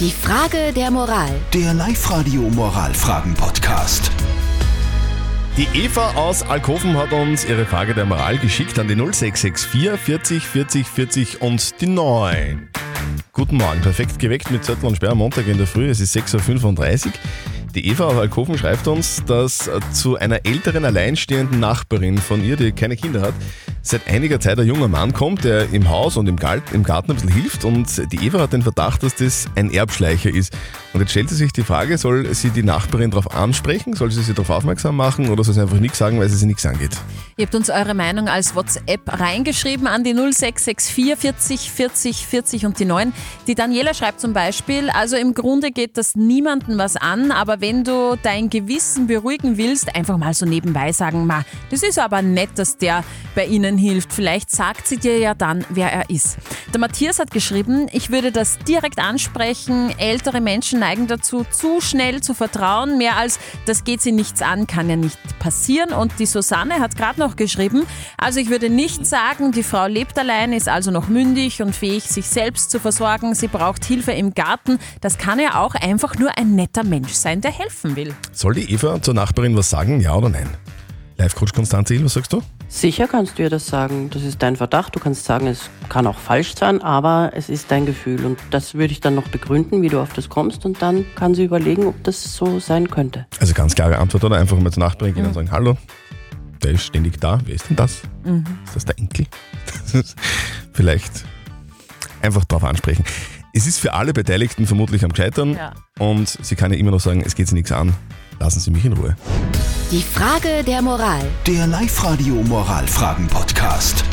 Die Frage der Moral. Der Live-Radio Moralfragen-Podcast. Die Eva aus Alkoven hat uns ihre Frage der Moral geschickt an die 0664 40 40 40 und die 9. Guten Morgen, perfekt geweckt mit Zettel und Sperr am Montag in der Früh, es ist 6.35 Uhr. Die Eva aus Alkoven schreibt uns, dass zu einer älteren alleinstehenden Nachbarin von ihr, die keine Kinder hat, seit einiger Zeit ein junger Mann kommt, der im Haus und im Garten ein bisschen hilft und die Eva hat den Verdacht, dass das ein Erbschleicher ist. Und jetzt stellt sie sich die Frage, soll sie die Nachbarin darauf ansprechen, soll sie sie darauf aufmerksam machen oder soll sie einfach nichts sagen, weil sie sie nichts angeht? Ihr habt uns eure Meinung als WhatsApp reingeschrieben an die 0664 40 40 40 und die 9. Die Daniela schreibt zum Beispiel, also im Grunde geht das niemandem was an, aber wenn du dein Gewissen beruhigen willst, einfach mal so nebenbei sagen, ma, das ist aber nett, dass der bei Ihnen hilft. Vielleicht sagt sie dir ja dann, wer er ist. Der Matthias hat geschrieben, ich würde das direkt ansprechen. Ältere Menschen neigen dazu, zu schnell zu vertrauen. Mehr als das geht sie nichts an, kann ja nicht passieren. Und die Susanne hat gerade noch geschrieben, also ich würde nicht sagen, die Frau lebt allein, ist also noch mündig und fähig, sich selbst zu versorgen. Sie braucht Hilfe im Garten. Das kann ja auch einfach nur ein netter Mensch sein, der helfen will. Soll die Eva zur Nachbarin was sagen, ja oder nein? Live-Coach Konstanze was sagst du? Sicher kannst du ihr das sagen. Das ist dein Verdacht. Du kannst sagen, es kann auch falsch sein, aber es ist dein Gefühl. Und das würde ich dann noch begründen, wie du auf das kommst. Und dann kann sie überlegen, ob das so sein könnte. Also ganz klare Antwort, oder? Einfach mal zur Nachbarin gehen mhm. und sagen, hallo, der ist ständig da. Wer ist denn das? Mhm. Ist das der Enkel? Vielleicht einfach darauf ansprechen. Es ist für alle Beteiligten vermutlich am Scheitern ja. und sie kann ja immer noch sagen, es geht sie nichts an. Lassen Sie mich in Ruhe. Die Frage der Moral. Der Live-Radio Moralfragen-Podcast.